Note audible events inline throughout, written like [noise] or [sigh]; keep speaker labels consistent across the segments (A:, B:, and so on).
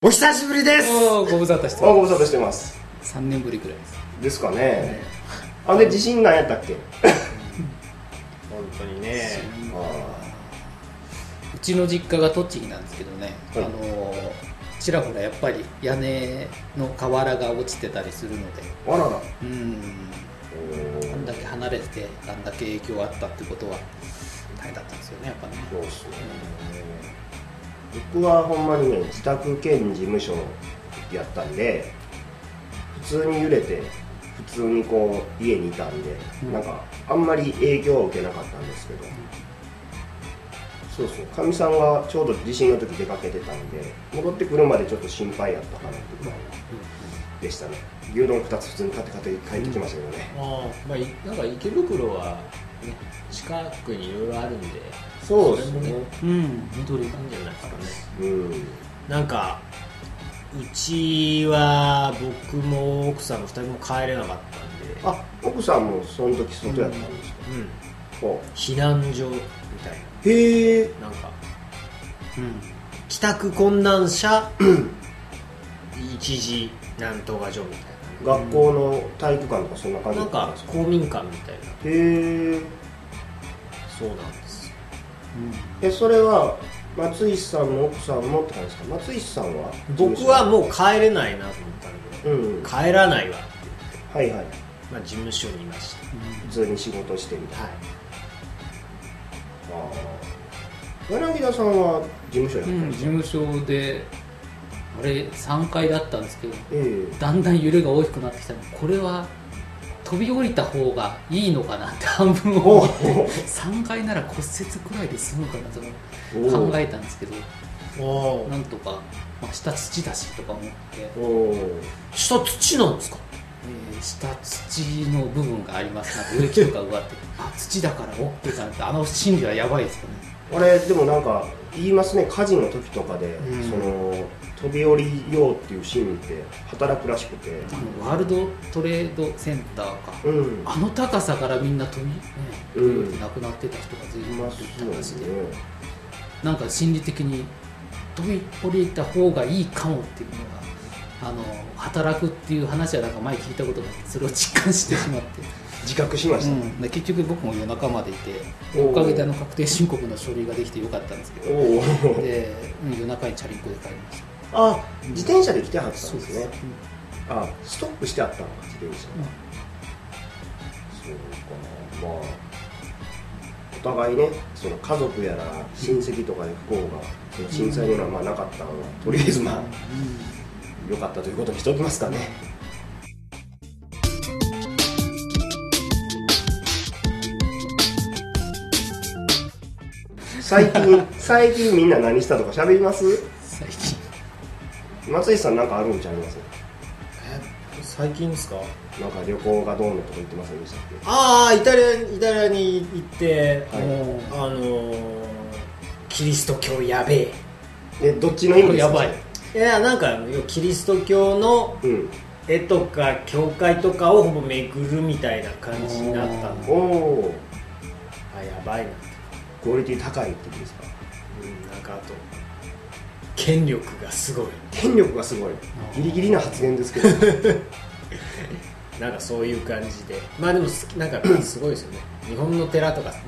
A: お久しぶりです。
B: ご無沙汰して
C: あご無沙汰してます。
B: 3年ぶりくらいです。
C: ですかね。あで地震なんやったっけ？[laughs]
A: 本当にね。
B: うちの実家が栃木なんですけどね、
C: はい。
B: あのーちらほらやっぱり屋根の瓦が落ちてたりするので。
C: あらら。
B: うん。あんだけ離れててあんだけ影響あったってことは大変だったんですよねやっぱね。
C: そうっすね僕はほんまにね自宅兼事務所やったんで普通に揺れて普通にこう家にいたんで、
B: うん。
C: なんかあんまり影響は受けなかったんですけど、そうそう。かみさんがちょうど地震の時出かけてたんで戻ってくるまでちょっと心配やったかなってぐらいでしたね。牛丼2つ普通に買って買って帰ってきましたけどね、
A: ああまあいなんか池袋は、ね、近くにいろいろあるんで
C: そうですね。
B: うん。緑が
A: いいんじゃないですかね。
C: うん。
A: なんかうちは僕も奥さんも2人も帰れなかったんで。
C: あ奥さんもその時外やったんですか、
A: うん。
C: ほ
A: 避難所みたいう
C: へえ。
A: ななんか
B: うん。
A: 帰宅困難者一時なんとか所みたい
C: 学校の体育館とかそんな感じ
A: ななんか公民館みたいな。
C: へえ。
A: そうなんです
C: えそれは松石さんも奥さんもって感じですか？松石さんは？
A: 僕はもう帰れないなと思ったんで。
C: うん。
A: 帰らないわ。って言って、
C: はいはい。
A: まあ、事務所にいました。
C: 普通に仕事してみたい
A: はい。
C: なあー。柳田さんは事務所やった
B: うんん、
C: です
B: 事
C: か、
B: 務所であれ3階だったんですけど
C: え
B: だんだん揺れが大きくなってきたのでこれは飛び降りた方がいいのかなって半分思って3階なら骨折くらいで済むかなと
C: お
B: 考えたんですけど
A: お
B: なんとか、まあ、下土だしとか思って、
A: 下土なんですか？
B: えー下土の部分があります。なんか植木とか植わってあ土だから OK かなってあの心理はやばいですよね。
C: 俺でもなんか言いますね火事の時とかで、
B: うん。
C: その飛び降りようっていう心理って働くらしくて。
B: ワールドトレードセンターか、
C: うん。
B: あの高さからみんな飛び、ね
C: うん。
B: 亡くなってた人が随
C: い
B: 分い
C: ます
B: たらしいでなんか心理的に飛び降りた方がいいかもっていうのがあの働くっていう話はなんか前聞いたことがあってそれを実感してしまって、
C: 自覚しました、
B: うん、で結局僕も夜中までいて
C: お
B: かげであの確定申告の書類ができてよかったんですけど。で、うん夜中にチャリンコで帰りました。
C: あ自転車で来てはったんです
B: そう
C: ねあストップしてあったのか自転車。そうかまあお互いねその家族やら親戚とかで不幸がその震災にはまあなかったのはとりあえずまあ良かったということにしておきますかね最近最近みんな何したとか喋ります？
B: 最近。
C: 松井さんなんかあるんちゃいます？
A: 最近ですか？
C: なんか旅行がどうのとか言ってませんでしたっけ？
A: ああイタリアイタリアに行って、
C: はい。
B: もう
A: あのーキリスト教やべえ。
C: えどっちの意味ですか？
B: やばい。
A: いやなんかキリスト教の
C: うん。
A: 絵とか教会とかをほぼ巡るみたいな感じになったんで
C: おお
A: あやばいな
C: クオリティ高いってことですか
A: うんなんかあと権力がすごい。
C: 権力がすごい。ギリギリな発言ですけど。[laughs]
A: なんかそういう感じで。まあでもすなんかすごいですよね。日本の寺とかちっ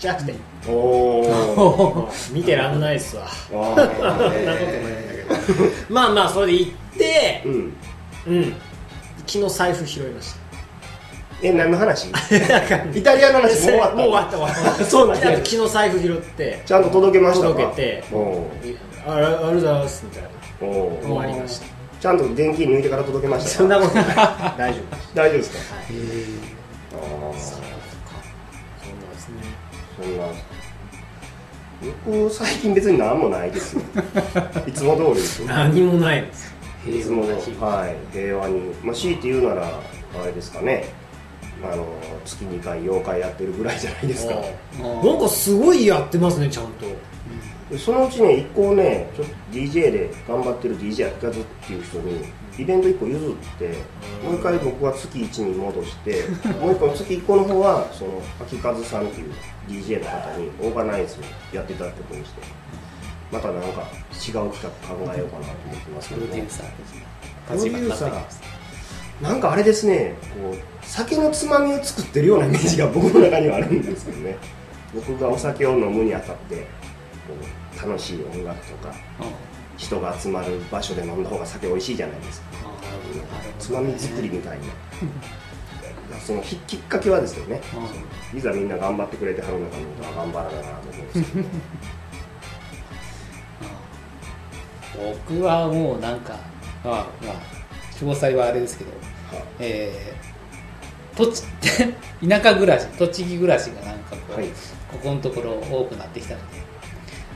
A: ちゃくて。
C: おお [laughs]
A: 見てらんないっすわ。
C: あ
A: そんなことないんだけど。[laughs] まあまあそれで行って
C: うん。
A: うん。昨日財布拾いまし
C: え何の話？
A: た
C: イタリアの話もう終わった？
A: もう終わった終わ。っ [laughs] た
C: そうなんだ。
A: であと昨日財布拾って。
C: ちゃんと届けましたか？
A: 届けて
C: おお
A: ああありがとうございますみたいな。終
C: ー
A: わりました。
C: ちゃんと現金抜いてから届けましたか？
A: そんなことない。[laughs] 大丈夫です。
C: 大丈夫ですか？
A: はい。
B: へえ
C: ああ
A: そんなですね。
C: そんな。僕最近別に何もないですよ。[laughs] いつも通りですよ。
A: 何もないです。
C: いつものはい。平和に。まあ強いて言うならあれですかねあの月2回妖怪やってるぐらいじゃないですか。
B: あ
A: なんかすごいやってますねちゃんと。
C: でそのうちね一個ねちょっと DJ で頑張ってる DJ やったずっていう人にイベント1個譲ってもう一回僕は月1に戻して [laughs] もう一個月1個の方はその秋和さんっていう DJ の方にオーガナイズやっていただくことにしてまたなんか違う企画考えようかなと思ってますけどね。
B: プロデューサー的な
C: プロデューサー
B: な
C: んかあれですねこう酒のつまみを作ってるようなイメージが [laughs] 僕の中にはあるんですけどね。僕がお酒を飲むにあたってこう楽しい音楽とか
B: うん
C: 人が集まる場所で飲んだ方が酒美味しいじゃないですか。つまみ作りみたいな。[laughs] そのききっかけはですよね。いざみんな頑張ってくれてはるのかなとは頑張らななと思うんですけど。[laughs]
B: 僕はもうなんかまあまあ詳細はあれですけど
C: は
B: えー、土地 [laughs] 田舎暮らし栃木暮らしがなんかこう、
C: はい。
B: ここのところ多くなってきたので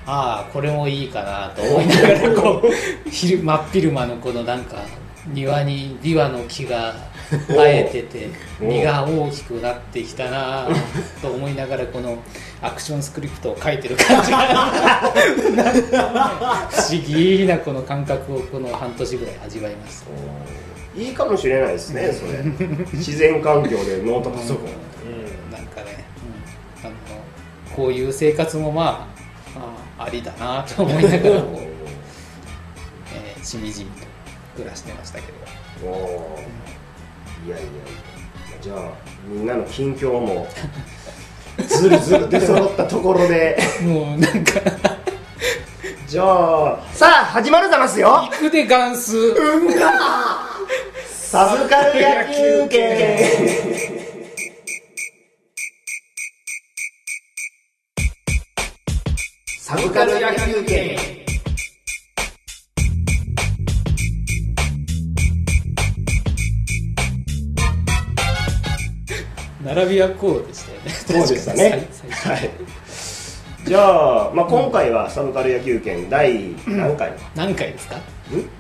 B: ああこれもいいかなと思いながらこう [laughs] 昼真っ昼間のこのなんか庭にビワの木が [laughs] 生えてて
C: おー。
B: 実が大きくなってきたなと思いながらこのアクションスクリプトを書いてる感じが。なんか不思議なこの感覚をこの半年ぐらい味わいました。
C: いいいかもしれないですねそれ。[laughs] 自然環境でノートパソコン。
B: なんかね、うん、あのこういう生活もまあ、まあ、ありだなと思いながら [laughs] こう、えーしみじみと暮らしてましたけど。
C: おーいやいやじゃあみんなの近況もずるずる出揃ったところで。
B: もうなんか。
C: じゃあさあ始まるざますよ。
B: 肉でガンス。
C: サブカル野球券
B: 並びはこうでしたよね。
C: そうでしたね。はい。じゃあ、まあ、今回はサブカル野球券第何回、ん、
B: 何回ですか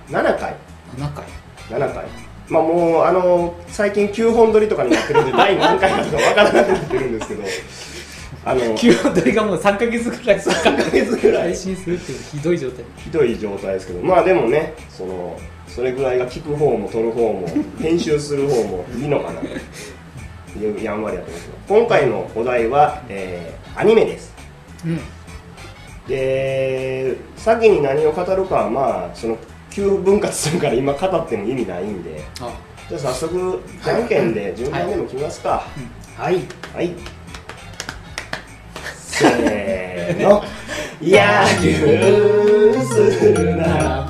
C: ？7回。
B: 7回。
C: 7回。まあもうあの最近9本撮りとかになってるんで第何回かとかわからなくなってるんですけど [laughs] あの
B: 9本撮りがもう3ヶ月ぐらい。
C: 3ヶ月ぐらい。
B: 配信するっていうひどい状態
C: ひどい状態ですけど。まあでもねそのそれぐらいが聞く方も撮る方も編集する方もいいのかなやんわりやと思うけど。今回のお題は、えーアニメです。
B: うん。
C: で先に何を語るかはまあその急分割するから今語っても意味ないんで。
B: あ。
C: じゃあ早速じゃんけんで順番でも決めますか。はい。はい。せーの。[laughs] 野球するなら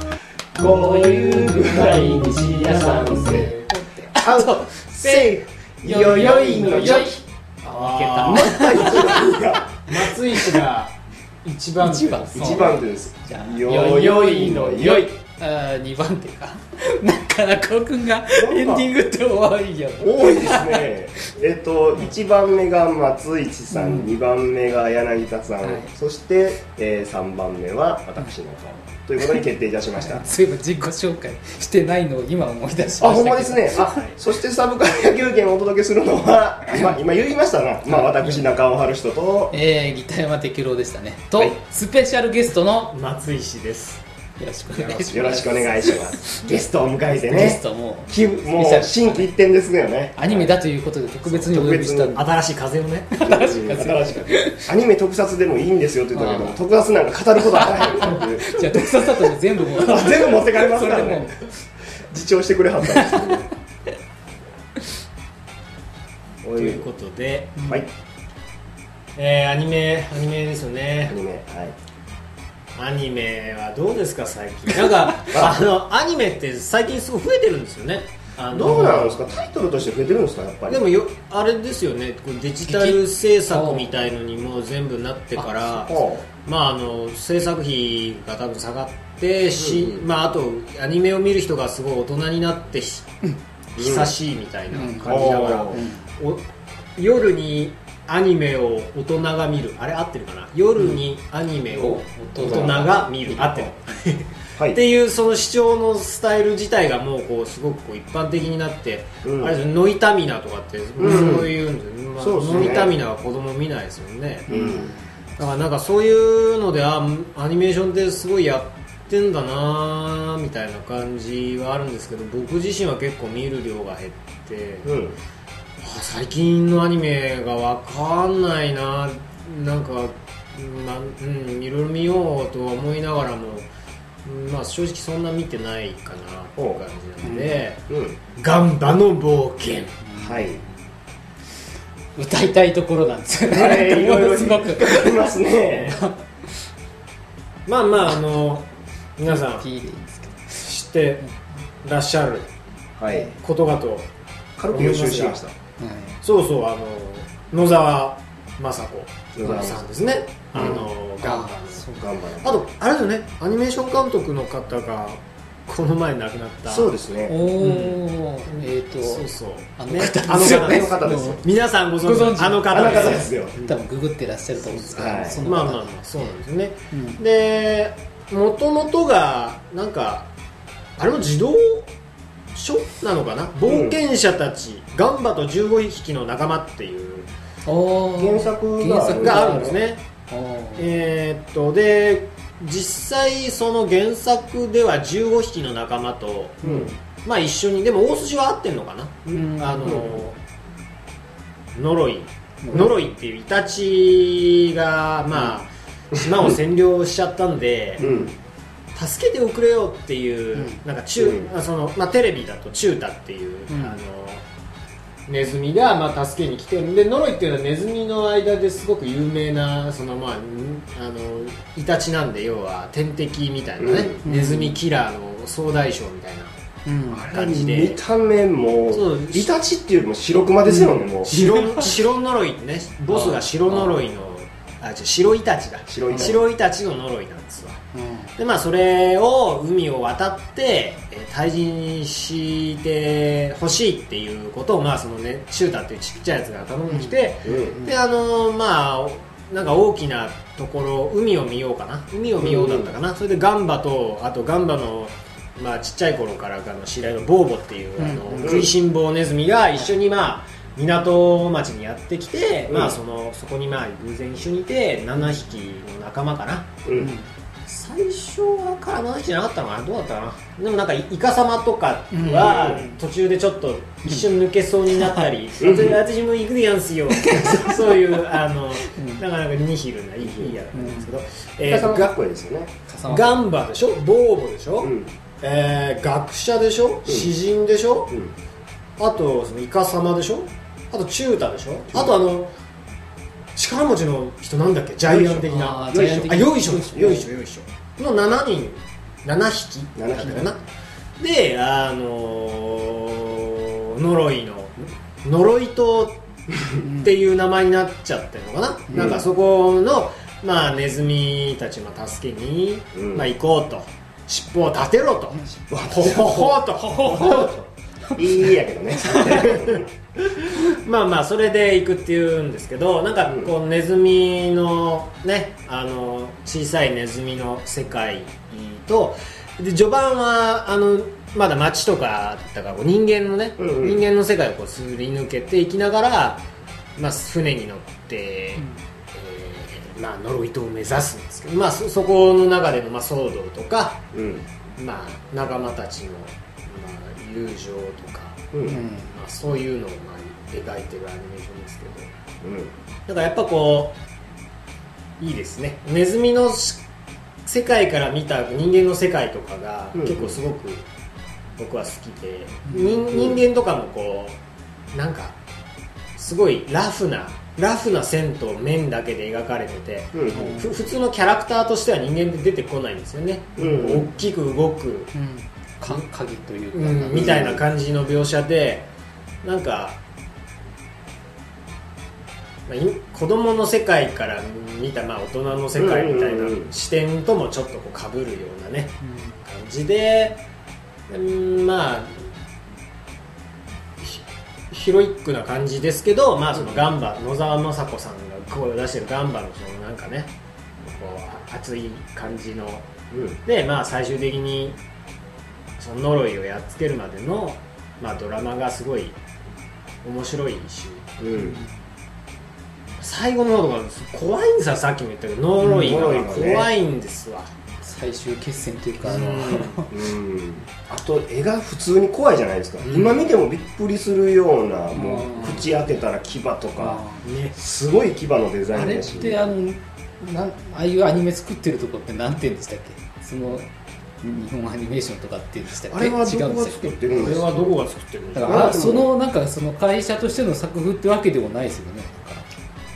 C: こういうぐらいにしやさんせ。アウトセーフよよいのよい。
B: あ
A: ー。松井氏が一番
B: 一番。
C: 一番手です。
B: じゃあ
C: よよいのよい。
B: あ2番手かなかなかくんがエンディングって多いよ。
C: 多いですね。[laughs] えっと1番目が松市さん、
B: うん。
C: 2番目が柳田さん、
B: はい。
C: そして、え3番目は私の顔ということに決定いたしました。[laughs]
B: そういえば自己紹介してないのを今思い出しました
C: あほんまですね。あそしてサブカル野球券をお届けするのは、まあ、今言いましたな、まあ、私中尾春人と。
B: えー、ギター山適郎でしたね。と、
C: はい。
B: スペシャルゲストの
A: 松井氏です
B: よろしくお願いします。
C: よろしくお願いします。ゲストを迎えて
B: ゲ
C: ね
B: ストも。
C: きもう心機一転ですよね。
B: アニメだということで特別にお呼びした
A: 新しい風をね。
C: 新しい新しいアニメ特撮でもいいんですよって言ったけど特撮なんか語ることはない
B: じゃあ特撮だと全部も [laughs]
C: 全部持って帰りますからね。自重してくれはったんで。すけどねおい
A: ということで、
C: はい。
A: えーアニメアニメですよ
C: ア
A: ね
C: ニメはい
A: アニメはどうですか最近？なんか [laughs] あのアニメって最近すごい増えてるんですよね。あの
C: どうなんですか？タイトルとして増えてるんですか？やっぱり。
A: でもよあれですよね。デジタル制作みたいのにもう全部なってから
C: は
A: まああの制作費が多分下がってし、
C: うんうん。
A: まああとアニメを見る人がすごい大人になってひ、久しいみたいな感じだから、
C: うん。
A: お夜にアニメを大人が見る。あれ合ってるかな？夜にアニメを大人が。見る、合ってる。
C: い。
A: っていうその視聴のスタイル自体がもうこうすごくこう一般的になって、
C: うん。
A: あれノイタミナとかってそういうんで、まあ
C: そうね。
A: ノイタミナは子供見ないですよね、
C: うん。
A: だからなんかそういうのであアニメーションってすごいやってんだなみたいな感じはあるんですけど僕自身は結構見る量が減って、
C: うん。
A: あ最近のアニメがわかんないな。なんかうんまあうん、いろいろ見ようとは思いながらも、うんまあ、正直そんな見てないかなっていう感じなんで。
C: う。ん「
A: ガンバの冒険。
C: はい。
B: 歌いたいところなんですよね、
C: はいいろいろ
B: すごく
C: ありますね」[laughs]
A: まあまああの皆さん知ってらっしゃる
C: はい。
A: ことかと
C: 軽く予習しました。
B: ど、
A: そうそうあの野沢雅
C: 子
A: 子さんですね、
C: うん。
A: あの。ガンバの。あとあれだよね。アニメーション監督の方がこの前亡くなった。
B: お
C: そうですね。
B: お、えっ、と
A: そうそう。
B: あの
A: ね
B: 方
A: あの
B: ですよね。
A: 方です
C: あの方ですよ。
A: 皆さんご存知あの。
C: あの
A: 方です。
C: 方ですよ。
B: 多分ググってらっしゃると思うんですけど、
C: はい。
A: まあまあまあそうなんですよね、
B: うん。
A: でもともとがなんかあれも児童書なのかな？冒険者たち、ガンバと15匹の仲間っていう
C: 原作が
A: あるんですね。えーっとで実際その原作では15匹の仲間と、
C: うん。
A: まあ一緒にでも大筋は合ってんのかな、
B: うん。
A: あの、ノロイノロイっていうイタチがまあ島を占領しちゃったんで、
C: うん
A: 助けておくれよっていう、
B: うん。
A: なんかチュ、
C: うん。
A: あそのまあ、テレビだとチュータっていう、
B: うん。
A: あのネズミがまあ助けに来てでノロイっていうのはネズミの間ですごく有名なそのまあんあのイタチなんで要は天敵みたいなね、
B: うん。
A: ネズミキラーの総大将みたいな
B: うん。
A: 感じで。
C: 見た目も
A: そう。
C: イタチっていうよりも白熊ですよねもう。
A: 白白ノロイってねボスが白ノロイのあ白イタチだ。
C: 白イタチ
A: 白イタチのノロイなんですわ。
B: うん。
A: でまあそれを海を渡ってえー退治してほしいっていうことをまあそのねシュータっていうちっちゃいやつが頼んできて、
C: うん。
A: であのまあなんか大きなところ海を見ようかな。海を見ようだったかな、それでガンバとあとガンバのまあちっちゃい頃からあの知り合いのボーボっていう、あの
C: うん。
A: 食いしん坊ネズミが一緒にまあ港町にやってきて、
C: うん。
A: まあそのそこにまあ偶然一緒にいて7匹の仲間かな。
C: うん。
A: 最初はから7匹じゃなかったのかな？どうだったかな？でもなんかイカ様とかは途中でちょっと一瞬抜けそうになったり、
C: うん
A: 私私も行くでやんすよ [laughs] そういうあの、なかなかニヒルないいいいやつなんですけど、
C: イカさんもかっ
A: ガ
C: こいいですよね。
A: ガンバでしょ？ボーボでしょ、
C: うん。
A: えー学者でしょ？詩人でしょ、
C: うん
A: あとそのイカ様でしょ？あとチュータでしょ？あとあの力持ちの人なんだっけ？ジャイアン的な。
B: あージャイアン的
A: あよいしょ。よいしょ。よいしょ。の7人。7匹。
C: 7匹。
A: かな。であのー呪いの。呪い島っていう名前になっちゃってるのかな、
C: うん。
A: なんかそこのまあネズミたちの助けに、
C: うん。
A: まあ行こうと。尻尾を立てろと、ほほほと。ほほほと
C: いいやけどね。
A: まあまあそれで行くっていうんですけどなんかこうネズミのねあの小さいネズミの世界とで序盤はあのまだ街とかだったからこう人間のね、
C: うんうん。
A: 人間の世界をこうすり抜けていきながら、まあ、船に乗って、えーまあ、ノロイ島を目指すんですけど、まあ、そそこの中でのまあ騒動とか、
C: うん。
A: まあ、仲間たちの、まあ、友情とか、
C: うん。うん。
B: うん
A: まあ、そういうのをまあ描いてるアニメーションですけど。
C: うん。
A: だからやっぱこういいですね。ネズミのし世界から見た人間の世界とかが
C: うん。
A: 結構すごく僕は好きで、人人間とかもこうなんかすごいラフなラフな線と面だけで描かれてて、
C: うん。
A: ふ普通のキャラクターとしては人間で出てこないんですよね、
C: うん。
A: 大きく動く、
B: うんか鍵というか、
A: うん、みたいな感じの描写でなんか、まあ、い子供の世界から見たまあ大人の世界みたいな
C: うんうんうん
A: 視点ともちょっとこう被るようなね感じで、うん、まあひヒロイックな感じですけど、まあ、そのガンバ野沢雅子さんが声を出してるガンバのそのなんかねこう熱い感じの。
C: うん。
A: でまあ最終的にその呪いをやっつけるまでの、まあ、ドラマがすごい面白いし。
C: うん。
A: 最後の方とか怖いんですよ。さっきも言ったけど呪いが怖いんですわ、
B: 最終決戦というか、あの
A: うん。
C: うん。あと絵が普通に怖いじゃないですか、今見てもびっくりするようなもう
B: うん。
C: 口開けたら牙とか。
B: あ
A: ね。
C: すごい牙のデザ
B: あれっ
C: インだし。
B: てあのなんああいうアニメ作ってるとこってなんて言うんでしたっけ？その日本アニメーションとかってでしたっけ？
C: あれは
B: 違
C: どこが
B: うんでしたっけ
C: 作ってるん
A: これ
C: ですか？
A: はどこが作ってるんですか？
B: だからあそのなんかその会社としての作風ってわけでもないですよね。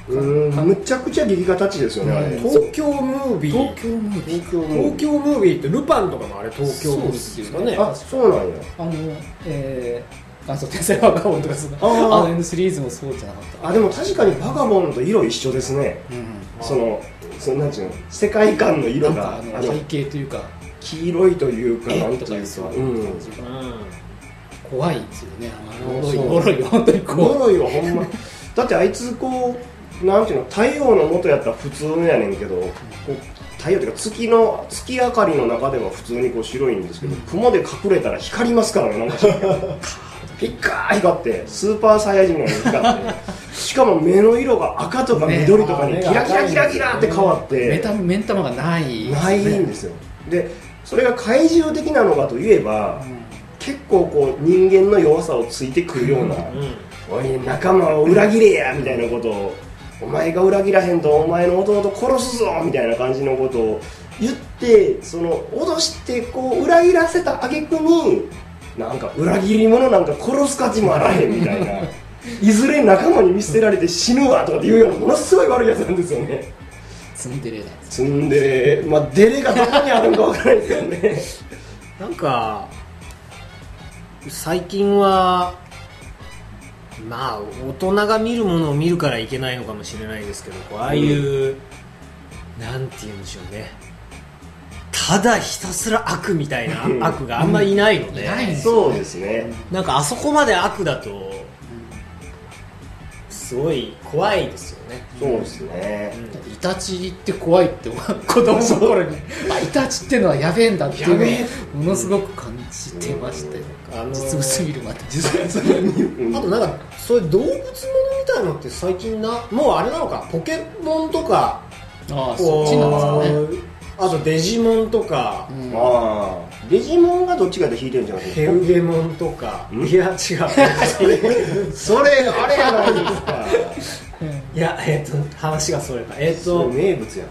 C: うーんむちゃくちゃ劇画タッチですよね
A: 東京ムービー。
B: 東京ムービー。
C: 東京の
A: 東京ムービーってルパンとかもあれ東京ムービーですかね。
B: そうですよね。
C: あそうなんや。
B: あのえー、元祖天才バカボンとかその
C: あー。
B: あの N シリーズもそうじゃなかった。
C: あでも確かにバガボンと色一緒ですね
B: うん
C: そのそのなんちゅうの世界観の色が
B: かあの背景というか
C: 黄色いというか
B: 絵
C: なんというか。
B: う
C: う
B: いうん。怖いですよね。もろい本当に怖い。
C: 呪いはほんま。だってあいつこうなんていうの太陽の元やったら普通やねんけどこう太陽っていうか月の月明かりの中では普通にこう白いんですけど、雲で隠れたら光りますからねなんか。ピッカー光ってスーパーサイヤ人のように光ってしかも目の色が赤とか緑とかに
A: ね
C: キラキラキラキラって変わって、
B: 目玉目ん玉がない
C: ないんですよ。でそれが怪獣的なのかといえば、結構こう人間の弱さをついてくるような、
A: うん。
C: おい仲間を裏切れやみたいなことをお前が裏切らへんとお前の弟殺すぞみたいな感じのことを言ってその脅してこう裏切らせた挙句になんか裏切り者なんか殺す価値もあらへんみたいな。いずれ仲間に見捨てられて死ぬわとかっていうようなものすごい悪いやつなんですよね
B: ツンデレなんです
C: ツンデレ。まあデレがどこにあるんかわからないですけどね。[laughs]
A: なんか最近はまあ大人が見るものを見るからいけないのかもしれないですけどああいう、なんて言うんでしょうね。ただひたすら悪みたい
C: うん
A: な悪があんまりいないので、
B: いないん
C: そうですね。
A: なんかあそこまで悪だとすごい怖いですよね、
C: そうですね。
B: イタチって怖いって [laughs] 子供の頃に。あイタチってのはやべえんだっていうのをものすごく感じてましたよ
A: あのー
B: 実物見るまで。
C: 実は [laughs]
A: あとなんかそういう動物ものみたいのって最近なもうあれなのか？ポケモンとか
B: ああそっちなんですかね
A: あとデジモンとか、
B: うん。
C: まあデジモンがどっちかで弾いてるんじゃない？です
A: ヘ
C: か
A: ウゲモンとか。
C: ん？
A: いや違う。
C: それあれやないですか。
A: いやえっ、と話がそれた。えっ、
C: それ
A: と
C: 名物や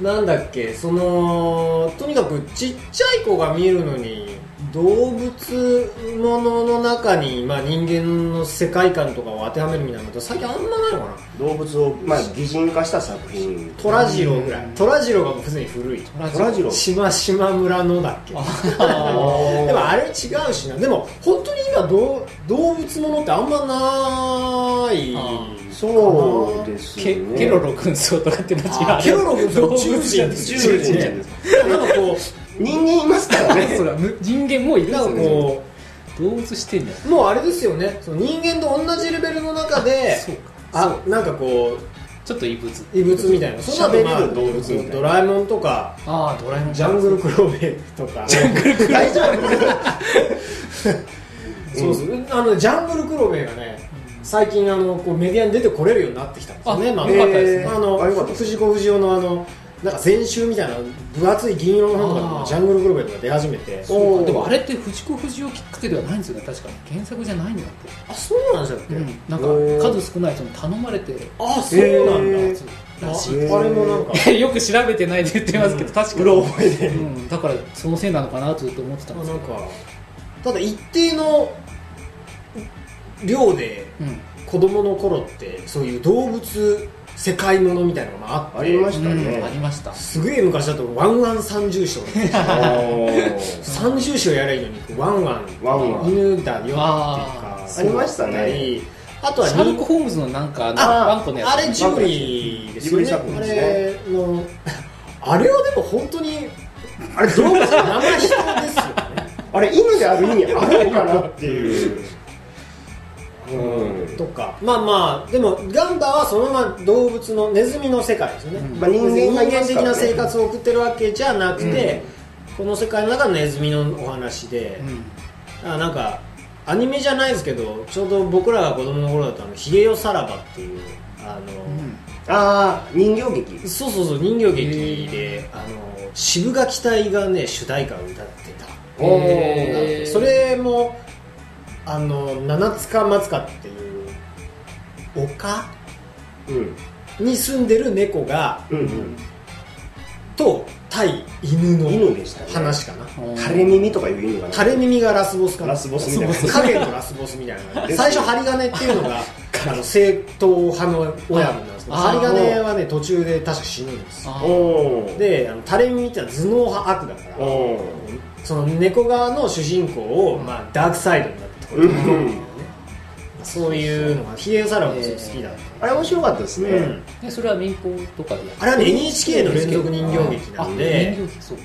A: なんだっけそのとにかくちっちゃい子が見るのに動物ものの中に、まあ、人間の世界観とかを当てはめるみたいなこと最近あんまないのかな？
C: 動物をまあ擬人化した作品。
A: トラジロぐらい。トラジロが普通に古い
C: トラジロ
A: しましま村のだっけ？
B: あ [laughs]
A: でもあれ違うしな。でも本当に今どう動物ものってあんまない。
C: そうです
B: ケ
C: ね。
B: ケロロ軍曹とかってのは違う
A: あケロロ軍曹宇宙人です
C: 宇宙人 [laughs]
A: なんかこ
C: 人間いますからね。[laughs]
B: そうだむ人間もいうるんです
A: なんか
B: よ動物してんだよ
A: うもうあれですよね。その人間と同じレベルの中で
B: そうか。
A: あなんかこ
B: ちょっと異物。
A: う異物みたいな。その後まあ
C: 喋れる動物みたいな。
A: ドラえもんとか
B: ああドラえもん。
A: ジャングルクローベルとか
C: 大丈夫。[laughs]
A: そうそう。あのジャングルクロベがね最近あのこうメディアに出てこれるようになってきたんですよね。まあ
B: あよかったですね。
A: あの藤子不二雄のあのなんか全集みたいな分厚い銀色の本とかでも
B: あー
A: ジャングルクロベとか出始めて。
B: でもあれって藤子不二雄きっかけではないんですよね。確かに。原作じゃないんだって、
A: あそうなんでしたっけ、
B: うん、なんか数少ないその頼まれて
A: あそうなんだ、
B: らしい
A: あれもなんか。[laughs]
B: よく調べてないで言ってますけど、[laughs] 確かに、
C: 覚えで
B: うん、だからそのせいなのかなとずっと思ってたんですけど。
A: なんかただ一定の量で
B: うん。
A: 子供の頃ってそういう動物世界ものみたいなのがあって。
C: ありましたね。
B: うん。ありました。
A: すげえ昔だとワンワン三重唱三重唱やればいいのにワンワン。
C: ワンワン。
A: 犬だよっていうか
B: あ
C: りましたね。
A: あとは
B: シャーロッ
A: に
B: ク・ホームズのなんかあの
A: あ
B: ワンコのやつ。
A: あれジブリですよね。
C: ジブリ作品
A: あれのあれはでも本当にあれ動物生人ですよね。
C: あれ犬である意味あるのかなっていううん。
A: とか。まあまあでもガンバはそのまま動物のネズミの世界ですよね、
B: うん。
C: まあ人間がい
A: 人間的な生活を送ってるわけじゃなくて、この世界の中のネズミのお話で、あなんかアニメじゃないですけどちょうど僕らが子供の頃だとあの「ひげよさらば」っていうあの、
C: ああ人形劇。
A: そうそうそう人形劇であの渋垣隊がね主題歌を歌ってた。それもあの七塚松塚っていう丘
C: うん。
A: に住んでる猫が
C: うんうん。
A: と対犬の
C: 犬でしたね。
A: 話かな。
B: うん。
C: 垂れ耳とかいう犬が
A: 垂れ耳がラスボスかな。
C: ラスボスみたいな。
A: 影のラスボスみたいな。[laughs] 最初針金っていうのが [laughs] あの正統派の親分なんですけど
B: あ
A: 針金はね途中で確か死ぬんですであの垂れ耳ってのは頭脳派悪だからその猫側の主人公を、まあ、ダークサイドになってこれるん。そういうのがヒデオサラもすごい好きだった、
C: あれ面白かったですね、
A: うん。
B: でそれは民放とかで
A: あれはね NHK の連続人形劇なんで。
B: あ人形劇そうか、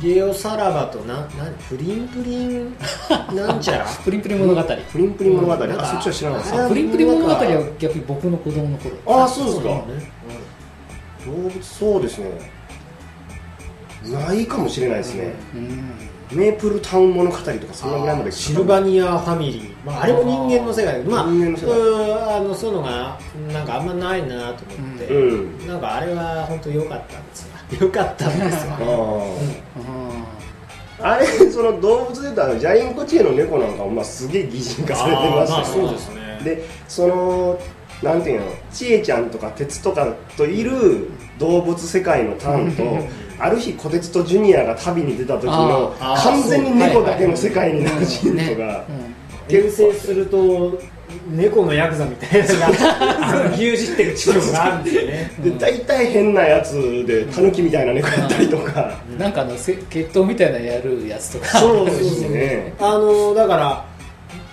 A: ヒデオさらばとななプリンプリンなんちゃら？
B: プリンプリン物語。
C: プリンプリン物語、
A: うん
C: あそっちは知らないで
B: プリンプリン物語は逆に僕の子供の頃。
C: ああそうですか。
A: ね。
C: 動物そうですね。ないかもしれないですね、
B: うん
C: メープルタウン物語とかそんなぐらいまで
A: シルバニアファミリー、まあ、あれも人間の世界まあ
C: 人間の
A: あのそういうのがなんかあんまないなと思って、
C: うん。
A: なんかあれは本当良かったんですよ。[laughs] 良かったんですよ。
C: あれその動物で言うとあのジャリンコチエの猫なんかもまあすげえ擬人化されてました
A: あーまあそうですね。
C: でそのなんていうのちえちゃんとか鉄とかといる動物世界のターンと [laughs] ある日小鉄とジュニアが旅に出た時の完全に猫だけの世界になるシーンとか、
B: ね。
A: 転生すると猫のヤクザみたいな [laughs] のが牛耳ってる地方があるんですよね。
C: で大体変なやつでタヌキみたいな猫やったりとか、
B: うん。なんかあのせ血統みたいなのやるやつとか。
A: そう
C: ですね。[laughs]
A: あのだから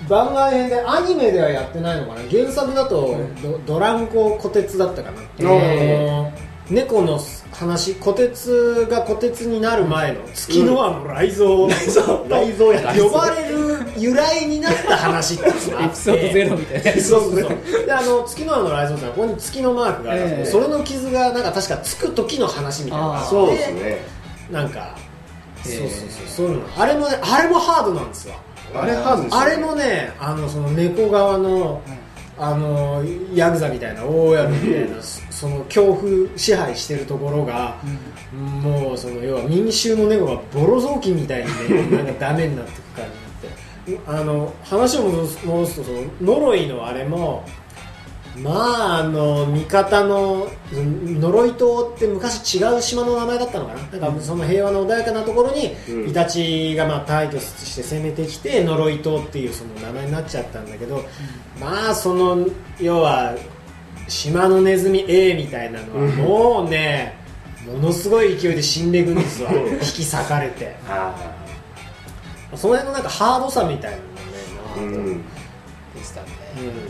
A: 番外編でアニメではやってないのかな。原作だとド,、ドランコ小鉄だったかな、
C: うん
A: あの猫の話小鉄が小鉄になる前の月の輪の雷蔵、
C: 雷蔵や。
A: 呼ばれる由来になった話っていうのがあって。
B: エピソードゼロみたいな。やつ
A: そうそうそう。[laughs] であの月の輪の雷蔵ってのはここに月のマークがあるんですけど、
B: ええ。
A: それの傷がなんか確かつく時の話みたいな。のがあ。って
C: そうですね。
A: なんか、
B: ええ。
A: そうそうそうそういうの。あれもねあれもハードなんですよ
C: あれハードですよ
A: あれもねあのその猫側のあのヤクザみたいな大家みたいなその恐怖支配してるところが、もうその要は民衆の猫がボロ雑巾みたいにね [laughs] なんかダメになっていく感じになって。あの話を戻すとその呪いのあれもまああの味方のうん呪い島って昔違う島の名前だったのかな。なんかその平和な穏やかなところに
C: うん。
A: イタチがまあ退去して攻めてきて呪い島っていうその名前になっちゃったんだけど、まあその要は島のネズミ A みたいなのはもうね、ものすごい勢いで死んでいくんですわ。[laughs] 引き裂かれて。
C: あ
A: その辺のなんかハードさみたいな
C: あ、う
A: のね、
C: ん、
B: でしたね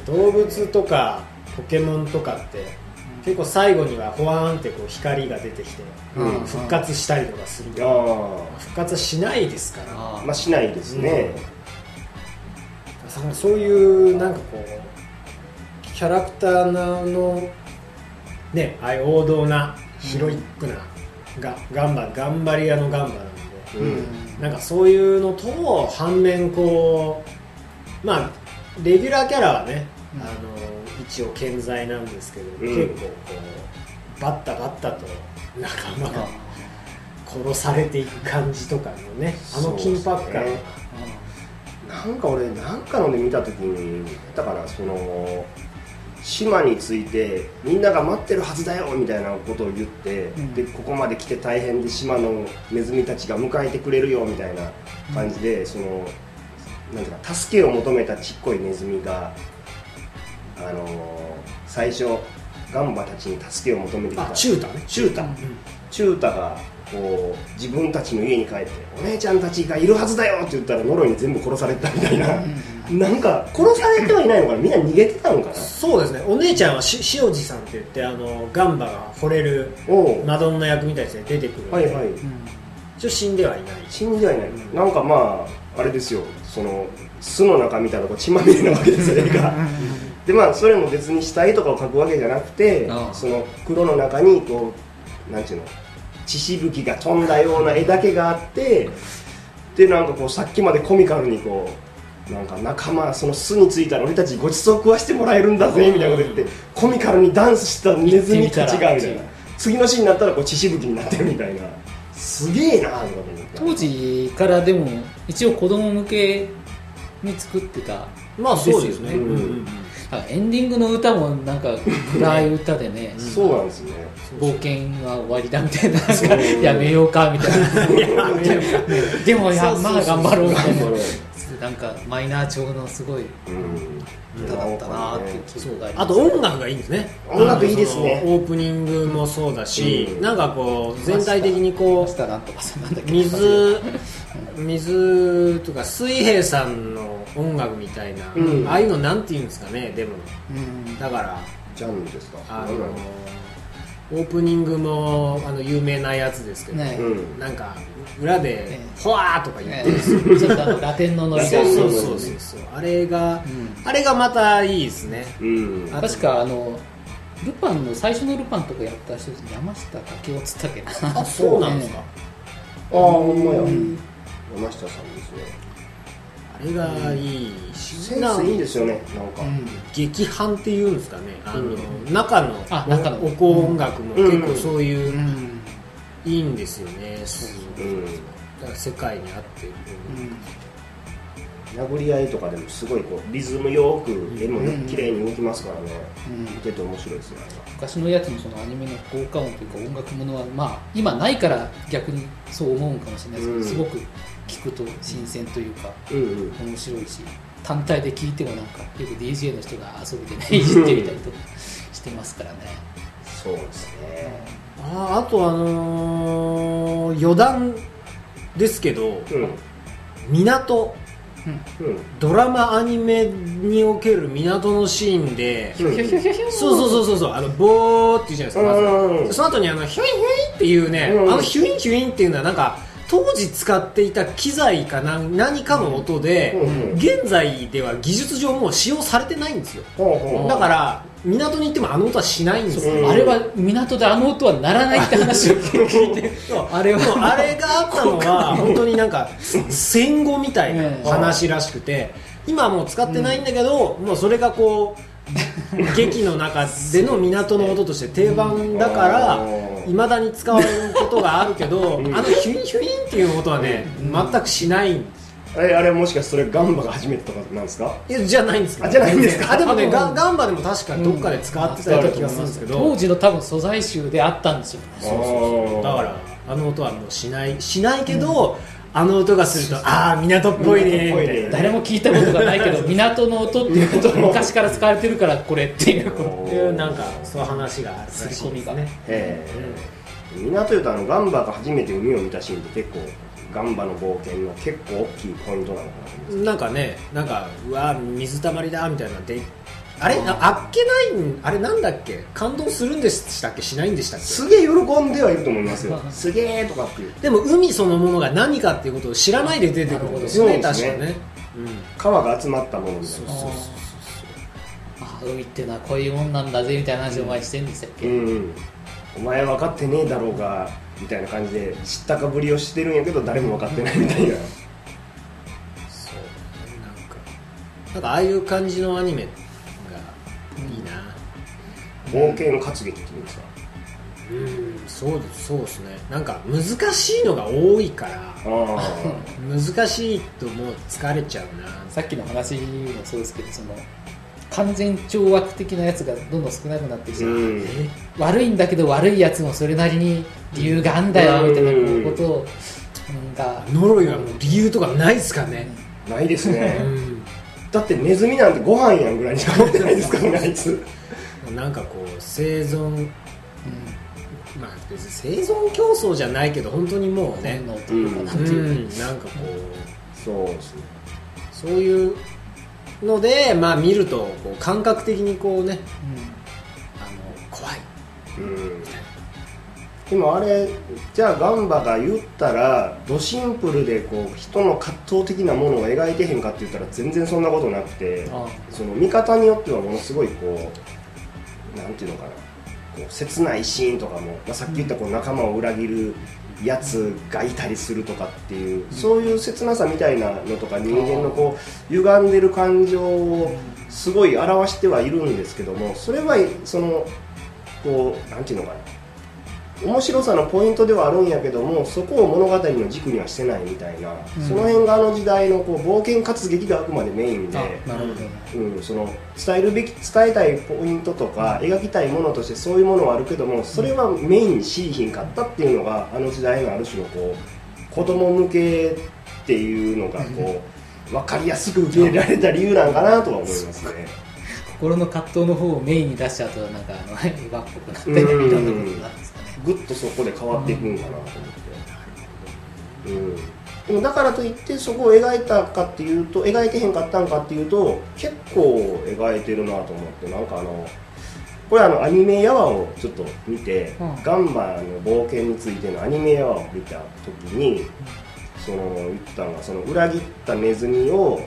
A: うん。動物とかポケモンとかって結構最後にはほわーんってこう光が出てきて、
B: うん。
A: 復活したりとかする。けど
C: あ
A: 復活はしないですから。
C: まあしないですね、
A: うん。そういうなんかこうキャラクターのねああいう王道なヒロイックな、がガンバ頑張り屋のガンバなんで、
C: うん。
A: なんかそういうのと反面こうまあレギュラーキャラはね、
B: うん。
A: あの一応健在なんですけど、
C: うん。
A: 結構こうバッタバッタと仲間が殺されていく感じとかのねあの緊迫感。
C: ね。なんか俺なんかので見た時にだからその島についてみんなが待ってるはずだよみたいなことを言って、
B: ん。
C: でここまで来て大変で島のネズミたちが迎えてくれるよみたいな感じで、そのなんていうか助けを求めたちっこいネズミがあの最初ガンバたちに助けを求めてきた。
A: あチュータね。
C: チュータ、チュータがこう自分たちの家に帰ってお姉ちゃんたちがいるはずだよって言ったらノロに全部殺されたみたいな、なんか殺されてはいないのかなみんな逃げてたのかな？
A: そうですね。お姉ちゃんはし塩地さんって言ってあのガンバが惚れるマドンナ役みたいですね出てくる
C: はいはい。
A: 一応死んではいない。
C: 死んではいない、なんかまああれですよ。その巣の中見たらこう血まみれなわけですよ絵がでまあそれも別に死体とかを描くわけじゃなくて
B: ああ。
C: その黒の中にこうなんていうの血しぶきが飛んだような絵だけがあってでなんかこうさっきまでコミカルにこうなんか仲間その巣についたら俺たちごちそう食わしてもらえるんだぜみたいなこと言ってコミカルにダンスしたネズミたちがみたいな。次のシーンになったらこう血しぶきになってるみたいな。すげえなとか思って。
B: 当時からでも一応子供向けに作ってた
A: まあそうですね、
C: うん
A: うんうん。
B: あエンディングの歌もなんか暗い歌でね。[laughs]
C: そうなんですね。
B: 冒険は終わりだみたいな。なんかやめようかみたいな。でもいやまあ頑張ろうみたいななんかマイナー調のすごい
C: うん。
B: 歌だったなっていう記憶があります。
A: あと音楽がいいんですね。
C: 音楽いいですね。
A: オープニングもそうだし、
C: うん。
A: なんかこう全体的にこう
B: け。
A: 水水とか水平さんの音楽みたいな、
C: うん。
A: ああいうのなんていうんですかねでも。
B: うん。
A: だから。
C: ジャンルですか？
A: あのオープニングもあの有名なやつですけど、
B: ね。
C: ううん。
A: なんか裏で
B: ね「
A: ほわ!」とか言って
B: ね。
A: る、[laughs]
B: ちょっとあのラテンのノリが
A: そうそうそうそうそう。あれが、あれがまたいいですね。
C: うん。
A: あ
B: 確かあのルパンの最初のルパンとかやった人山下武雄っつったっけな。
A: あそうなんですか、[laughs]
C: ああほんまや。
B: うん。
C: 山下さんですね。
A: あれがいいし、
C: センスいいですよねなんか。
B: うん。
A: 劇伴っていうんですかねあの、
C: うん
A: 中の。
B: あ中の。
A: おお香音楽も結構そういう、
B: うん
A: いいんですよね、
C: うん
A: だから世界に合ってる、
C: 殴り合いとかでもすごいこうリズムよく絵も綺麗に動きますからね。
B: うん。
C: 見てて面白いですね。
B: 昔のやつのそのアニメの効果音というか音楽ものはまあ今ないから逆にそう思うかもしれないですけど、
C: うん。
B: すごく聞くと新鮮というか
C: うんうん。
B: 面白いし単体で聞いてもなんかよく DJ の人が遊びでねいじってみたりとかしてますからね。
C: そうですね。
A: ああとあのー余談ですけど
C: うん。
A: 港
C: うん。
A: ドラマアニメにおける港のシーンで、そうそうそうそうそうあのボーって言うじゃないですか、その後にあのヒュインヒュインっていうね、
C: うん。
A: あのヒュインヒュインっていうのはなんか当時使っていた機材か何何かの音で、現在では技術上もう使用されてないんですよ。だから港に行ってもあの音はしないんですよ、
C: うん
B: あれは港であの音は鳴らないって話を聞いて。[laughs] あれは。
A: もうあれがあったのは本当になんか戦後みたいな話らしくて今はもう使ってないんだけど、もうそれがこう劇の中での港の音として定番だから
C: うん
A: いまだに使われることがあるけど、
C: うん。
A: あのヒュインヒュインっていう音はね、全くしないん
C: あれあれもしかしてそれガンバが初めてとかなんですか？
A: いやじゃないんですけど。
C: あじゃないんですか？
A: あでもねガガンバでも確かどっかで使ってたような気がするんですけど、
B: 当時の多分素材集であったんですよ。
A: そうそうそう。だからあの音はもうしないしないけど、あの音がするとああ港っぽいね。みたいな
B: 誰も聞いたことがないけど [laughs] 港の音っていうことを昔から使われてるからこれっていうこ
A: っていうなんかそういう話があるらしいです
B: 刷り込みが
A: ね
C: ええ港いうとあのガンバが初めて海を見たシーンって結構ガンバの冒険の結構大きいポイントなのかな
A: なんかねなんかうわ水たまりだみたいなであれああっけないんあれなんだっけ？感動するんでしたっけ？しないんでしたっけ？
C: すげえ喜んではいると思いますよ。[laughs] すげえとかっていう。
A: でも海そのものが何かっていうことを知らないで出てくるんですよね
C: なるほど
A: 確かね、うん、
C: 川が集まったものみたいな
A: そうそうそう。
B: あ海っていうのはこういうもんなんだぜみたいな話を前にしてんでしたっけ、
C: うんうん。お前分かってねえだろうがみたいな感じで知ったかぶりをしてるんやけど誰も分かってないみたいな。
A: そう。なんかなんかああいう感じのアニメがいいな。
C: 冒険活劇っていうんですか？
A: うんそうですそうですね。なんか難しいのが多いから
C: あ [laughs]
A: 難しいともう疲れちゃうな。
B: さっきの話もそうですけどその完全懲悪的なやつがどんどん少なくなってきて、
C: あうん。
B: 悪いんだけど悪いやつもそれなりに理由があんだよみたいなことを、うんが
A: 呪いはもう理由とかないっすかね、
C: ないです
A: う
C: ね
A: ん、
C: だってネズミなんてご飯やんぐらいにしか思ってないですからねあいつ。
A: なんかこう生存まあ別に生存競争じゃないけど本当にもうね。
B: うかなんて
A: う
B: いうか、
A: ん。なんかこ
C: そうですね。
A: うそういうのでまあ見るとこう感覚的にこうねあの怖い。
C: うん。でもあれじゃあガンバが言ったらドシンプルでこう人の葛藤的なものを描いてへんかって言ったら全然そんなことなくて
B: あ。
C: その見方によってはものすごいこうなんていうのかな。こう切ないシーンとかも、まあ、さっき言ったこう仲間を裏切るやつがいたりするとかっていう、そういう切なさみたいなのとか人間のこう歪んでる感情をすごい表してはいるんですけどもそれはそのこうなんていうのかな面白さのポイントではあるんやけどもそこを物語の軸にはしてないみたいな、
B: うん。
C: その辺があの時代のこう冒険活劇があくまでメインで、
B: あなるほど。
C: うん、その伝えるべき伝えたいポイントとか描きたいものとしてそういうものはあるけどもそれはメインにしいひんかったっていうのがあの時代のある種のこう子供向けっていうのがこう分かりやすく受け入れられた理由なんかなとは思いますね。
B: 心の葛藤の方をメインに出しちゃうとなんかあ [laughs] っぽくなっていろんなことになるん。ですかね
C: ぐっとそこで変わっていくんかなと思って、うん、でもだからといってそこを描いたかっていうと描いてへんかったんかっていうと結構描いてるなと思って。なんかあのこれあのアニメやわをちょっと見て、
B: うん。
C: ガンマの冒険についてのアニメやわを見た時にその言ったのがその裏切ったネズミを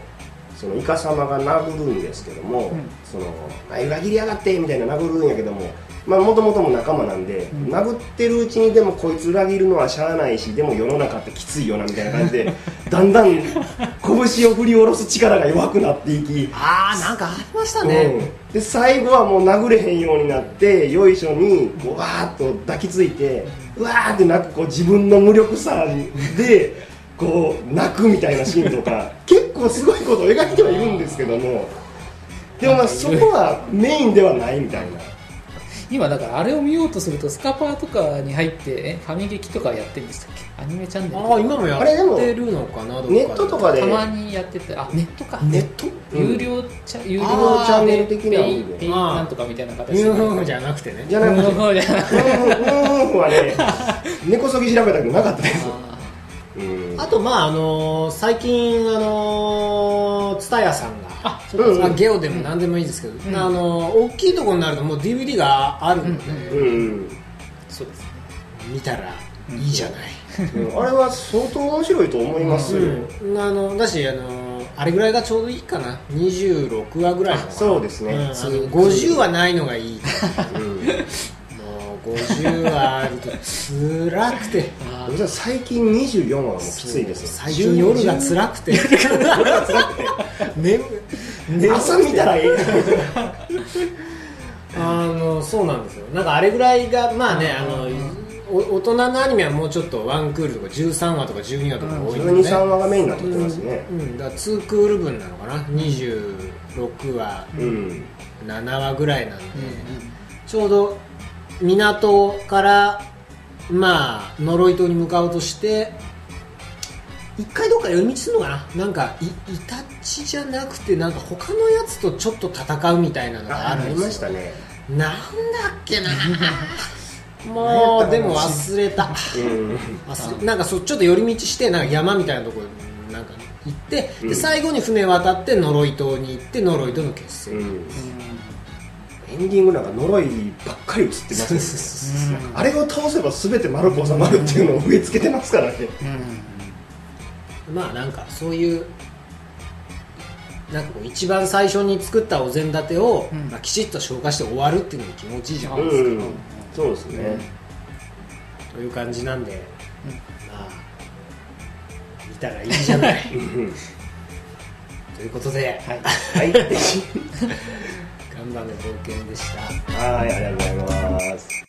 C: そのイカ様が殴るんですけども、
B: うん。
C: そのあ裏切りやがってみたいな殴るんやけどもまあもともとも仲間なんで、
B: うん。
C: 殴ってるうちにでもこいつ裏切るのはしゃあないしでも世の中ってきついよなみたいな感じで [laughs] だんだん拳を振り下ろす力が弱くなっていき。
A: ああなんかありましたね、
C: うん、で最後はもう殴れへんようになってよいしょにこうわーっと抱きついてうわーって泣くこう自分の無力さでこう泣くみたいなシーンとか [laughs] 結構すごいことを描いてはいるんですけども。でもまあそこはメインではないみたいな
B: 今だからあれを見ようとするとスカパーとかに入ってえファミ劇とかやってるんでしたっけ？アニメチャンネル。
A: ああ今もやってるのかな
C: ネットとかで
B: たまにやっててあネット？か
C: ネット？
B: 有料チャ有料
C: チャンネル的な。
B: ペイペイなんとかみたいな形
A: ニ
B: で
A: じゃなくてね。
C: じゃなくて。
B: うんそう
C: んはね根こそぎ調べたけどなかったです
B: あ
A: とまああのー最近あの蔦屋さんが
B: あ
C: う
A: ゲオでも何でもいいですけど、
B: ん。
A: あの大きいところになるともう DVD があるので、
B: うん
C: うん。
B: そうですね。
A: 見たらいいじゃない、
C: うん。あれは相当面白いと思います
A: あのだしあのあれぐらいがちょうどいいかな。26話ぐらいの
C: そうですね。
A: ん。あの50はないのがいい50話あると辛くて。
B: あ
C: 僕さ最近24話はもうきついですよ。
A: 最近夜が辛くて。
C: 夜が辛くて。
A: 眠眠
C: 朝見たらええ
A: あのそうなんですよ。なんかあれぐらいがまあねあのお大人のアニメはもうちょっとワンクールとか13話とか12話とか多いので、
C: 123話がメインになってますね。
A: うんうん、だから2クール分なのかな？26話
C: うん、
A: 7話ぐらいなんで、ちょうど港からまあ呪い島に向かおうとして一回どっか寄り道するのかな？なんかいイタチじゃなくてなんか他のやつとちょっと戦うみたいなのがあるんですよ。
C: ましたね。
A: なんだっけな？[laughs] もうでも忘れた。
C: うん。
A: 忘れなんかそちょっと寄り道してなんか山みたいなところになんか行って、
C: うん。
A: で最後に船渡って呪い島に行って呪い島の決戦、
C: うんエンディングなんか呪いばっかり映ってますよね。あれを倒せば全て丸く収まるっていうのを植え付けてますからね。
A: まあなんかそういうなんかこう一番最初に作ったお膳立てを、
B: うん。
A: まあ、きちっと消化して終わるっていうのも気持ちいいじゃないですか、
C: うん。そうですね。
A: という感じなんで、まあ見たらいいじゃない。
C: うん。[laughs]
A: ということで、
B: はい。
C: はい [laughs]
A: ガンバの冒険でした。
C: はいありがとうございます。